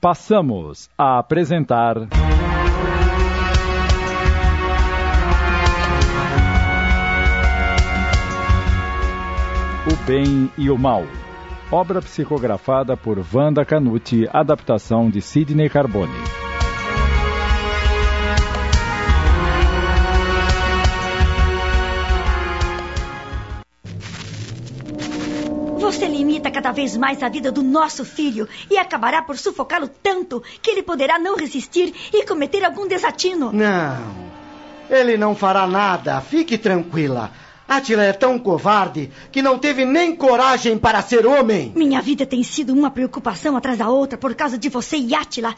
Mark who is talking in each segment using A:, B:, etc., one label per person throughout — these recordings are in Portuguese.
A: Passamos a apresentar. O Bem e o Mal. Obra psicografada por Wanda Canuti, adaptação de Sidney Carbone.
B: Cada vez mais a vida do nosso filho e acabará por sufocá-lo tanto que ele poderá não resistir e cometer algum desatino.
C: Não, ele não fará nada. Fique tranquila. Atila é tão covarde que não teve nem coragem para ser homem.
B: Minha vida tem sido uma preocupação atrás da outra por causa de você e Atila.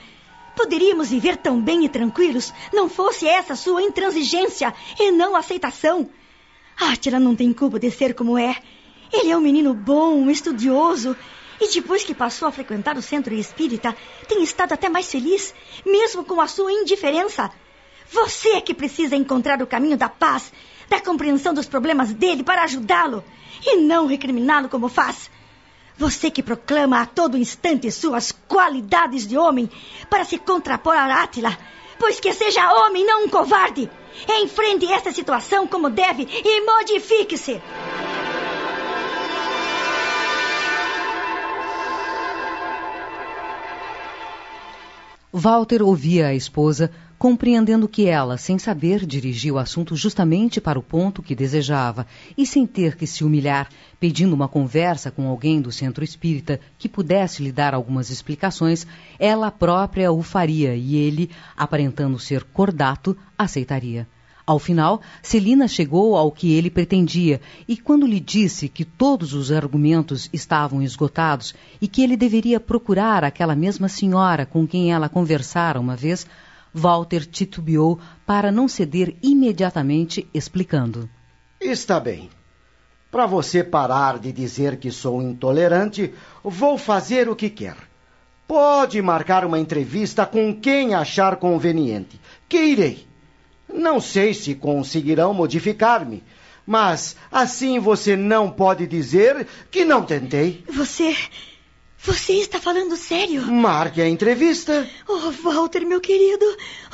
B: Poderíamos viver tão bem e tranquilos não fosse essa sua intransigência e não aceitação. Atila não tem culpa de ser como é. Ele é um menino bom, estudioso. E depois que passou a frequentar o centro espírita, tem estado até mais feliz, mesmo com a sua indiferença. Você é que precisa encontrar o caminho da paz da compreensão dos problemas dele para ajudá-lo e não recriminá-lo como faz. Você que proclama a todo instante suas qualidades de homem para se contrapor a Átila, pois que seja homem, não um covarde. Enfrente esta situação como deve e modifique-se.
D: Walter ouvia a esposa compreendendo que ela, sem saber, dirigia o assunto justamente para o ponto que desejava, e sem ter que se humilhar, pedindo uma conversa com alguém do centro espírita que pudesse lhe dar algumas explicações, ela própria o faria e ele, aparentando ser cordato, aceitaria. Ao final, Celina chegou ao que ele pretendia, e quando lhe disse que todos os argumentos estavam esgotados e que ele deveria procurar aquela mesma senhora com quem ela conversara uma vez, Walter titubeou para não ceder imediatamente, explicando:
C: Está bem. Para você parar de dizer que sou intolerante, vou fazer o que quer. Pode marcar uma entrevista com quem achar conveniente, que irei. Não sei se conseguirão modificar-me, mas assim você não pode dizer que não tentei.
B: Você. Você está falando sério?
C: Marque a entrevista.
B: Oh, Walter, meu querido.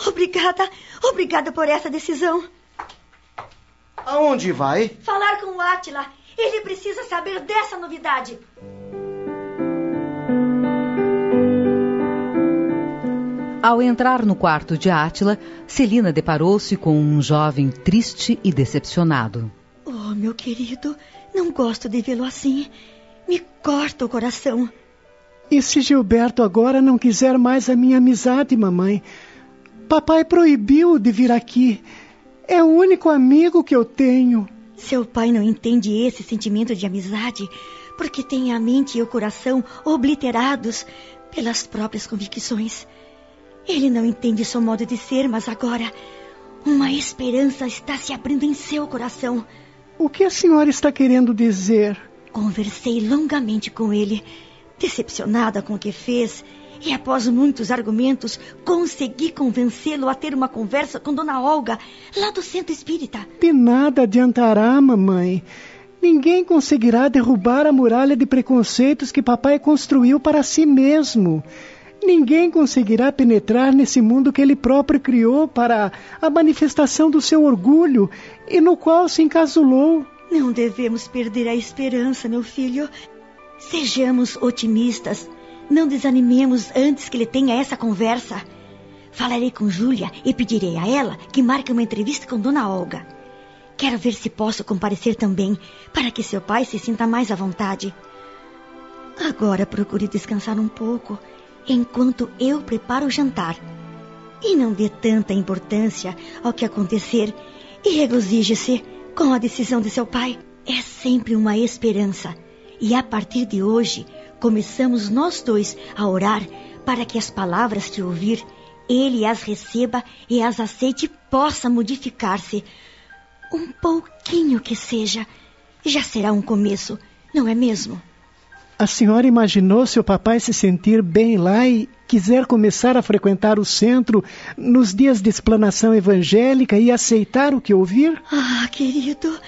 B: Obrigada. Obrigada por essa decisão.
C: Aonde vai?
B: Falar com o Átila. Ele precisa saber dessa novidade.
D: Ao entrar no quarto de Átila, Celina deparou-se com um jovem triste e decepcionado.
B: Oh, meu querido, não gosto de vê-lo assim. Me corta o coração.
E: E se Gilberto agora não quiser mais a minha amizade, mamãe? Papai proibiu de vir aqui. É o único amigo que eu tenho.
B: Seu pai não entende esse sentimento de amizade porque tem a mente e o coração obliterados pelas próprias convicções. Ele não entende seu modo de ser, mas agora uma esperança está se abrindo em seu coração.
E: O que a senhora está querendo dizer?
B: Conversei longamente com ele Decepcionada com o que fez, e após muitos argumentos, consegui convencê-lo a ter uma conversa com Dona Olga, lá do centro espírita.
E: De nada adiantará, mamãe. Ninguém conseguirá derrubar a muralha de preconceitos que papai construiu para si mesmo. Ninguém conseguirá penetrar nesse mundo que ele próprio criou para a manifestação do seu orgulho e no qual se encasulou.
B: Não devemos perder a esperança, meu filho. Sejamos otimistas. Não desanimemos antes que ele tenha essa conversa. Falarei com Júlia e pedirei a ela que marque uma entrevista com Dona Olga. Quero ver se posso comparecer também, para que seu pai se sinta mais à vontade. Agora procure descansar um pouco, enquanto eu preparo o jantar. E não dê tanta importância ao que acontecer e regozije-se com a decisão de seu pai. É sempre uma esperança e a partir de hoje, começamos nós dois a orar para que as palavras que ouvir, ele as receba e as aceite e possa modificar-se. Um pouquinho que seja, já será um começo, não é mesmo?
E: A senhora imaginou se o papai se sentir bem lá e quiser começar a frequentar o centro nos dias de explanação evangélica e aceitar o que ouvir?
B: Ah, querido,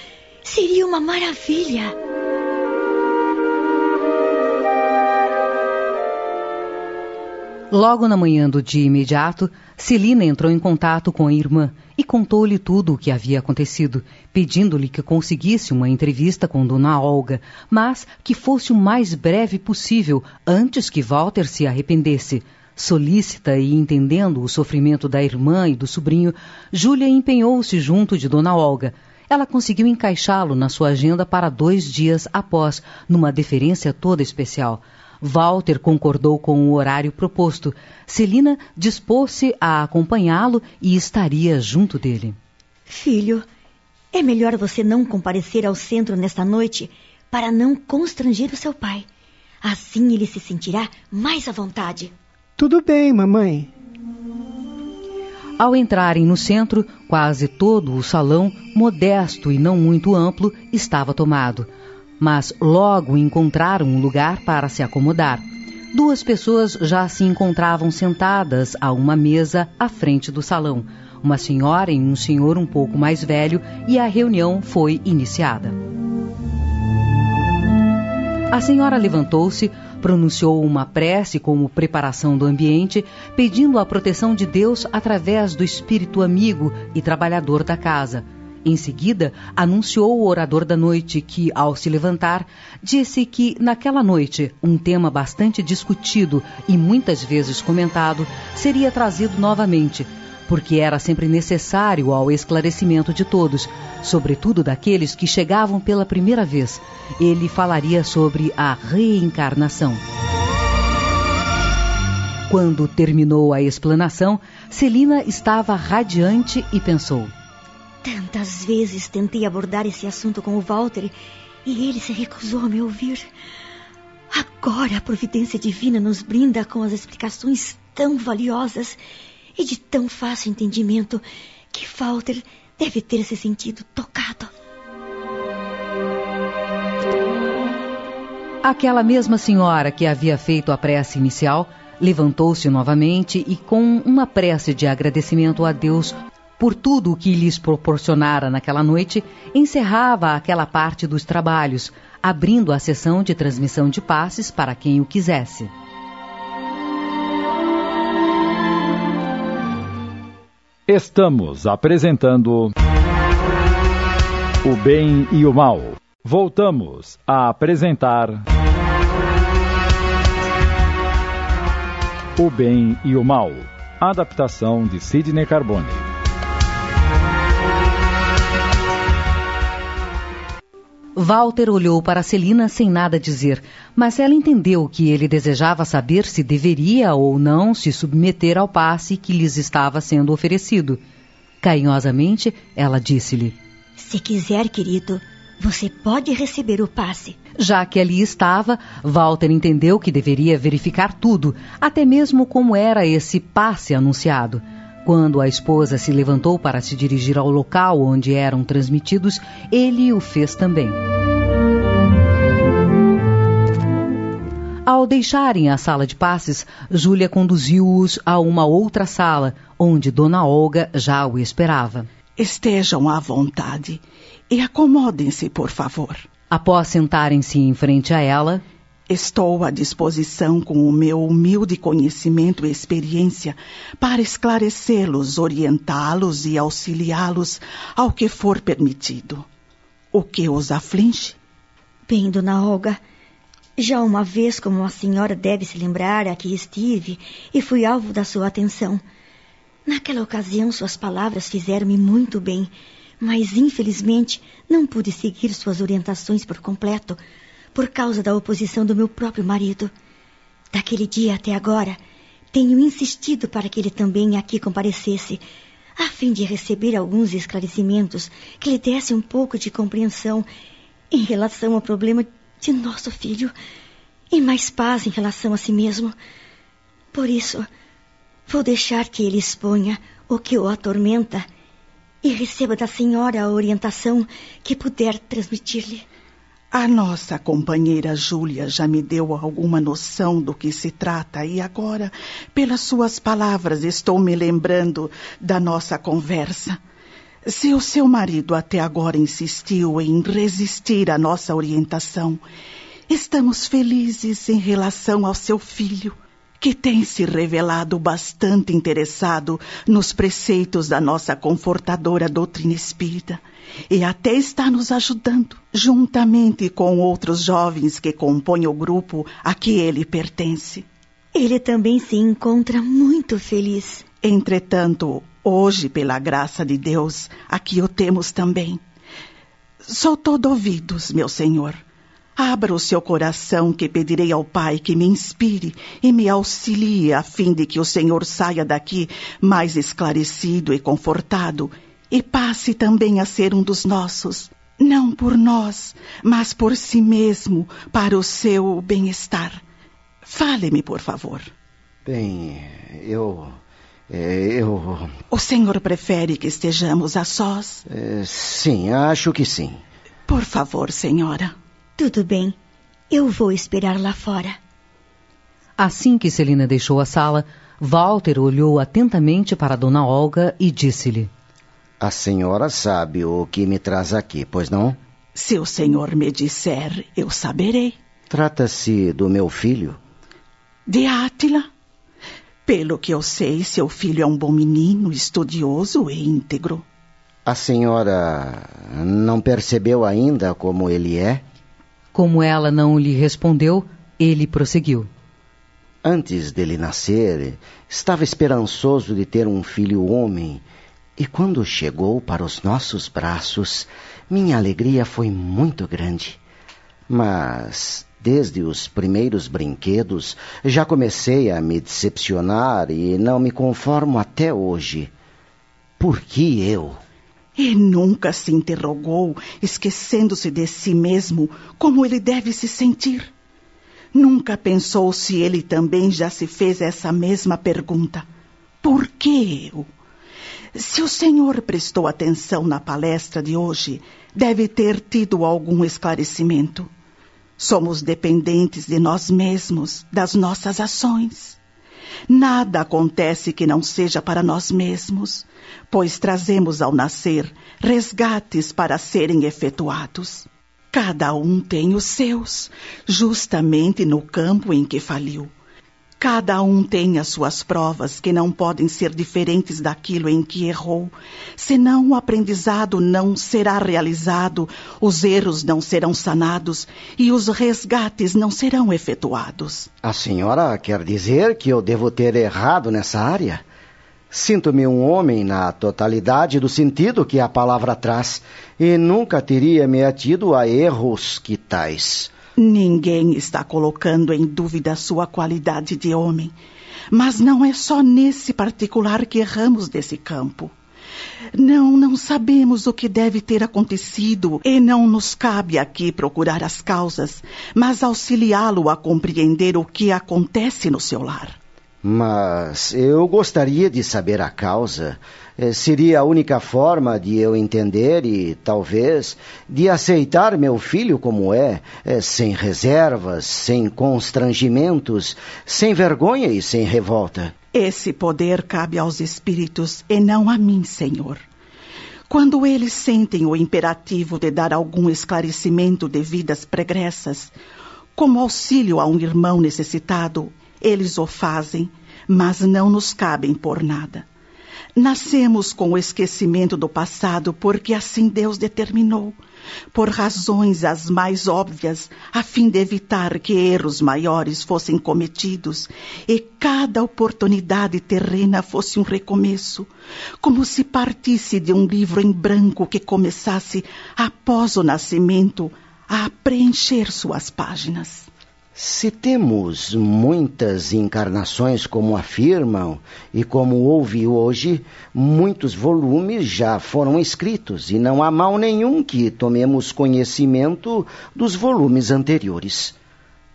B: seria uma maravilha.
D: Logo na manhã do dia imediato, Celina entrou em contato com a irmã e contou-lhe tudo o que havia acontecido, pedindo-lhe que conseguisse uma entrevista com Dona Olga, mas que fosse o mais breve possível, antes que Walter se arrependesse. Solícita e entendendo o sofrimento da irmã e do sobrinho, Júlia empenhou-se junto de Dona Olga. Ela conseguiu encaixá-lo na sua agenda para dois dias após, numa deferência toda especial. Walter concordou com o horário proposto. Celina dispôs-se a acompanhá-lo e estaria junto dele.
B: Filho, é melhor você não comparecer ao centro nesta noite para não constranger o seu pai. Assim ele se sentirá mais à vontade.
E: Tudo bem, mamãe.
D: Ao entrarem no centro, quase todo o salão, modesto e não muito amplo, estava tomado mas logo encontraram um lugar para se acomodar. Duas pessoas já se encontravam sentadas a uma mesa à frente do salão, uma senhora e um senhor um pouco mais velho, e a reunião foi iniciada. A senhora levantou-se, pronunciou uma prece como preparação do ambiente, pedindo a proteção de Deus através do espírito amigo e trabalhador da casa em seguida, anunciou o orador da noite que, ao se levantar, disse que, naquela noite, um tema bastante discutido e muitas vezes comentado seria trazido novamente, porque era sempre necessário ao esclarecimento de todos, sobretudo daqueles que chegavam pela primeira vez. Ele falaria sobre a reencarnação. Quando terminou a explanação, Celina estava radiante e pensou:
B: Tantas vezes tentei abordar esse assunto com o Walter e ele se recusou a me ouvir. Agora a providência divina nos brinda com as explicações tão valiosas e de tão fácil entendimento que Walter deve ter se sentido tocado.
D: Aquela mesma senhora que havia feito a prece inicial levantou-se novamente e, com uma prece de agradecimento a Deus por tudo o que lhes proporcionara naquela noite, encerrava aquela parte dos trabalhos, abrindo a sessão de transmissão de passes para quem o quisesse.
A: Estamos apresentando O Bem e o Mal. Voltamos a apresentar O Bem e o Mal. Adaptação de Sidney Carbone.
D: Walter olhou para Celina sem nada dizer, mas ela entendeu que ele desejava saber se deveria ou não se submeter ao passe que lhes estava sendo oferecido. Carinhosamente, ela disse-lhe:
B: Se quiser, querido, você pode receber o passe.
D: Já que ali estava, Walter entendeu que deveria verificar tudo, até mesmo como era esse passe anunciado. Quando a esposa se levantou para se dirigir ao local onde eram transmitidos, ele o fez também. Ao deixarem a sala de passes, Júlia conduziu-os a uma outra sala, onde Dona Olga já o esperava.
F: Estejam à vontade e acomodem-se, por favor.
D: Após sentarem-se em frente a ela,
F: Estou à disposição com o meu humilde conhecimento e experiência para esclarecê-los, orientá-los e auxiliá-los ao que for permitido. O que os aflige?
B: Bem, dona Olga, já uma vez, como a senhora deve se lembrar, aqui estive e fui alvo da sua atenção. Naquela ocasião, suas palavras fizeram-me muito bem, mas infelizmente não pude seguir suas orientações por completo por causa da oposição do meu próprio marido. Daquele dia até agora, tenho insistido para que ele também aqui comparecesse, a fim de receber alguns esclarecimentos que lhe dessem um pouco de compreensão em relação ao problema de nosso filho e mais paz em relação a si mesmo. Por isso, vou deixar que ele exponha o que o atormenta e receba da senhora a orientação que puder transmitir-lhe.
F: A nossa companheira Júlia já me deu alguma noção do que se trata e agora, pelas suas palavras, estou me lembrando da nossa conversa. Se o seu marido até agora insistiu em resistir à nossa orientação, estamos felizes em relação ao seu filho, que tem se revelado bastante interessado nos preceitos da nossa confortadora doutrina espírita e até está nos ajudando, juntamente com outros jovens que compõem o grupo a que ele pertence.
B: Ele também se encontra muito feliz.
F: Entretanto, hoje, pela graça de Deus, aqui o temos também. Sou todo ouvidos, meu senhor. Abra o seu coração que pedirei ao Pai que me inspire e me auxilie a fim de que o Senhor saia daqui mais esclarecido e confortado e passe também a ser um dos nossos, não por nós, mas por si mesmo, para o seu bem-estar. Fale-me, por favor.
C: Bem, eu. É, eu.
F: O senhor prefere que estejamos a sós?
C: É, sim, acho que sim.
F: Por favor, senhora.
B: Tudo bem. Eu vou esperar lá fora.
D: Assim que Celina deixou a sala, Walter olhou atentamente para Dona Olga e disse-lhe:
C: A senhora sabe o que me traz aqui, pois não?
F: Se o senhor me disser, eu saberei.
C: Trata-se do meu filho?
F: De Átila. Pelo que eu sei, seu filho é um bom menino, estudioso e íntegro.
C: A senhora não percebeu ainda como ele é?
D: Como ela não lhe respondeu, ele prosseguiu.
C: Antes dele nascer, estava esperançoso de ter um filho homem, e quando chegou para os nossos braços, minha alegria foi muito grande. Mas, desde os primeiros brinquedos, já comecei a me decepcionar e não me conformo até hoje. Por que eu?
F: E nunca se interrogou, esquecendo-se de si mesmo, como ele deve se sentir. Nunca pensou se ele também já se fez essa mesma pergunta. Por que eu? Se o senhor prestou atenção na palestra de hoje, deve ter tido algum esclarecimento. Somos dependentes de nós mesmos, das nossas ações. Nada acontece que não seja para nós mesmos, pois trazemos ao nascer resgates para serem efetuados. Cada um tem os seus, justamente no campo em que faliu. Cada um tem as suas provas que não podem ser diferentes daquilo em que errou. Senão o aprendizado não será realizado, os erros não serão sanados e os resgates não serão efetuados.
C: A senhora quer dizer que eu devo ter errado nessa área? Sinto-me um homem na totalidade do sentido que a palavra traz e nunca teria me atido a erros que tais.
F: Ninguém está colocando em dúvida sua qualidade de homem. Mas não é só nesse particular que erramos desse campo. Não, não sabemos o que deve ter acontecido e não nos cabe aqui procurar as causas, mas auxiliá-lo a compreender o que acontece no seu lar.
C: Mas eu gostaria de saber a causa. Eh, seria a única forma de eu entender e, talvez, de aceitar meu filho como é, eh, sem reservas, sem constrangimentos, sem vergonha e sem revolta.
F: Esse poder cabe aos espíritos e não a mim, Senhor. Quando eles sentem o imperativo de dar algum esclarecimento de vidas pregressas, como auxílio a um irmão necessitado, eles o fazem, mas não nos cabem por nada. Nascemos com o esquecimento do passado porque assim Deus determinou, por razões as mais óbvias, a fim de evitar que erros maiores fossem cometidos e cada oportunidade terrena fosse um recomeço, como se partisse de um livro em branco que começasse, após o nascimento, a preencher suas páginas.
C: Se temos muitas encarnações como afirmam, e como houve hoje, muitos volumes já foram escritos, e não há mal nenhum que tomemos conhecimento dos volumes anteriores.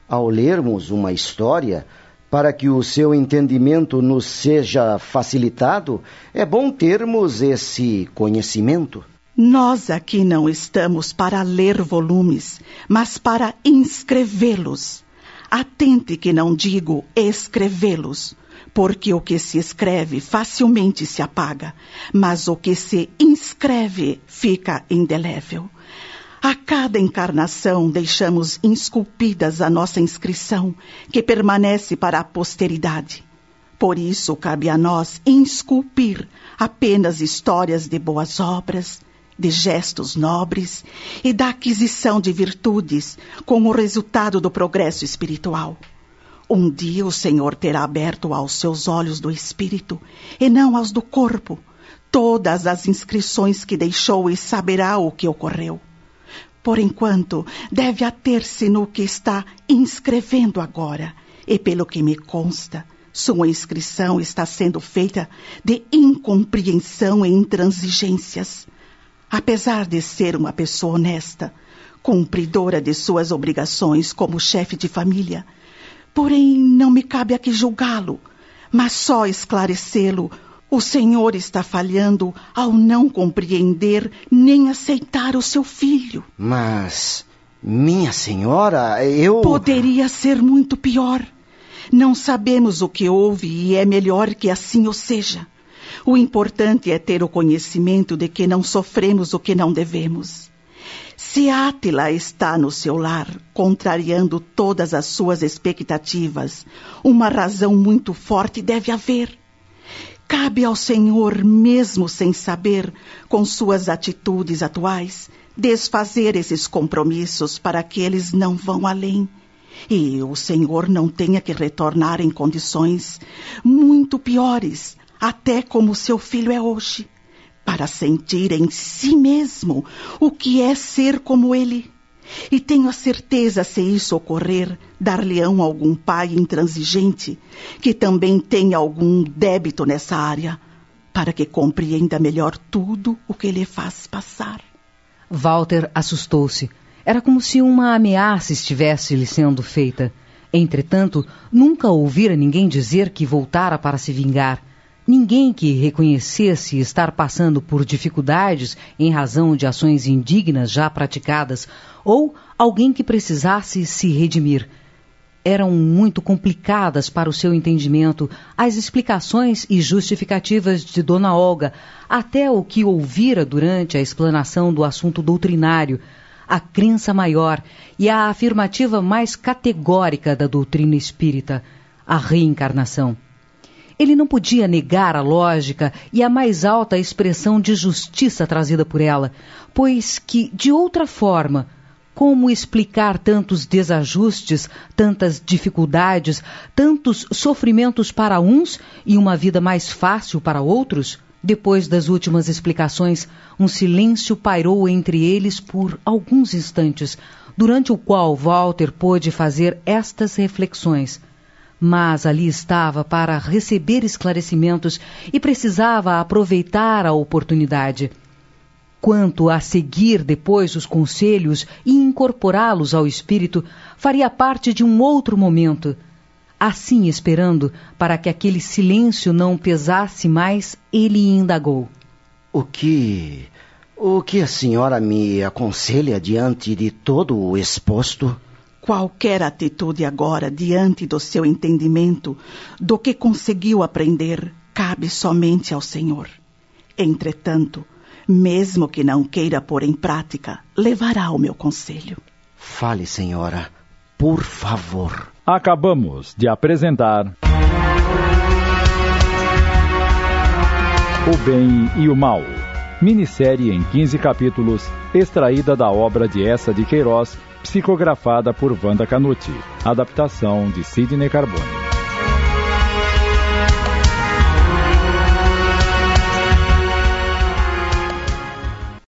C: Ao lermos uma história, para que o seu entendimento nos seja facilitado, é bom termos esse conhecimento.
F: Nós aqui não estamos para ler volumes, mas para inscrevê-los Atente que não digo escrevê-los, porque o que se escreve facilmente se apaga, mas o que se inscreve fica indelével. A cada encarnação deixamos esculpidas a nossa inscrição, que permanece para a posteridade. Por isso cabe a nós esculpir apenas histórias de boas obras, de gestos nobres e da aquisição de virtudes como resultado do progresso espiritual. Um dia o Senhor terá aberto aos seus olhos do espírito e não aos do corpo todas as inscrições que deixou e saberá o que ocorreu. Por enquanto, deve ater-se no que está inscrevendo agora, e pelo que me consta, sua inscrição está sendo feita de incompreensão e intransigências. Apesar de ser uma pessoa honesta, cumpridora de suas obrigações como chefe de família, porém não me cabe aqui julgá-lo, mas só esclarecê-lo o Senhor está falhando ao não compreender nem aceitar o seu filho.
C: Mas, minha senhora, eu.
F: Poderia ser muito pior. Não sabemos o que houve e é melhor que assim o seja. O importante é ter o conhecimento de que não sofremos o que não devemos. Se Átila está no seu lar, contrariando todas as suas expectativas, uma razão muito forte deve haver. Cabe ao Senhor, mesmo sem saber, com suas atitudes atuais, desfazer esses compromissos para que eles não vão além. E o Senhor não tenha que retornar em condições muito piores, até como seu filho é hoje, para sentir em si mesmo o que é ser como ele. E tenho a certeza, se isso ocorrer, dar-lhe-ão algum pai intransigente, que também tenha algum débito nessa área, para que compreenda melhor tudo o que lhe faz passar.
D: Walter assustou-se. Era como se uma ameaça estivesse lhe sendo feita. Entretanto, nunca ouvira ninguém dizer que voltara para se vingar. Ninguém que reconhecesse estar passando por dificuldades em razão de ações indignas já praticadas, ou alguém que precisasse se redimir. Eram muito complicadas para o seu entendimento as explicações e justificativas de Dona Olga, até o que ouvira durante a explanação do assunto doutrinário, a crença maior e a afirmativa mais categórica da doutrina espírita, a reencarnação. Ele não podia negar a lógica e a mais alta expressão de justiça trazida por ela, pois que, de outra forma, como explicar tantos desajustes, tantas dificuldades, tantos sofrimentos para uns e uma vida mais fácil para outros? Depois das últimas explicações, um silêncio pairou entre eles por alguns instantes, durante o qual Walter pôde fazer estas reflexões mas ali estava para receber esclarecimentos e precisava aproveitar a oportunidade. Quanto a seguir depois os conselhos e incorporá-los ao espírito, faria parte de um outro momento. Assim, esperando para que aquele silêncio não pesasse mais, ele indagou:
C: O que. O que a senhora me aconselha diante de todo o exposto?
F: Qualquer atitude agora diante do seu entendimento, do que conseguiu aprender, cabe somente ao Senhor. Entretanto, mesmo que não queira pôr em prática, levará o meu conselho.
C: Fale, senhora, por favor.
A: Acabamos de apresentar. O Bem e o Mal. Minissérie em 15 capítulos, extraída da obra de Essa de Queiroz psicografada por Wanda Canuti. Adaptação de Sidney Carbone.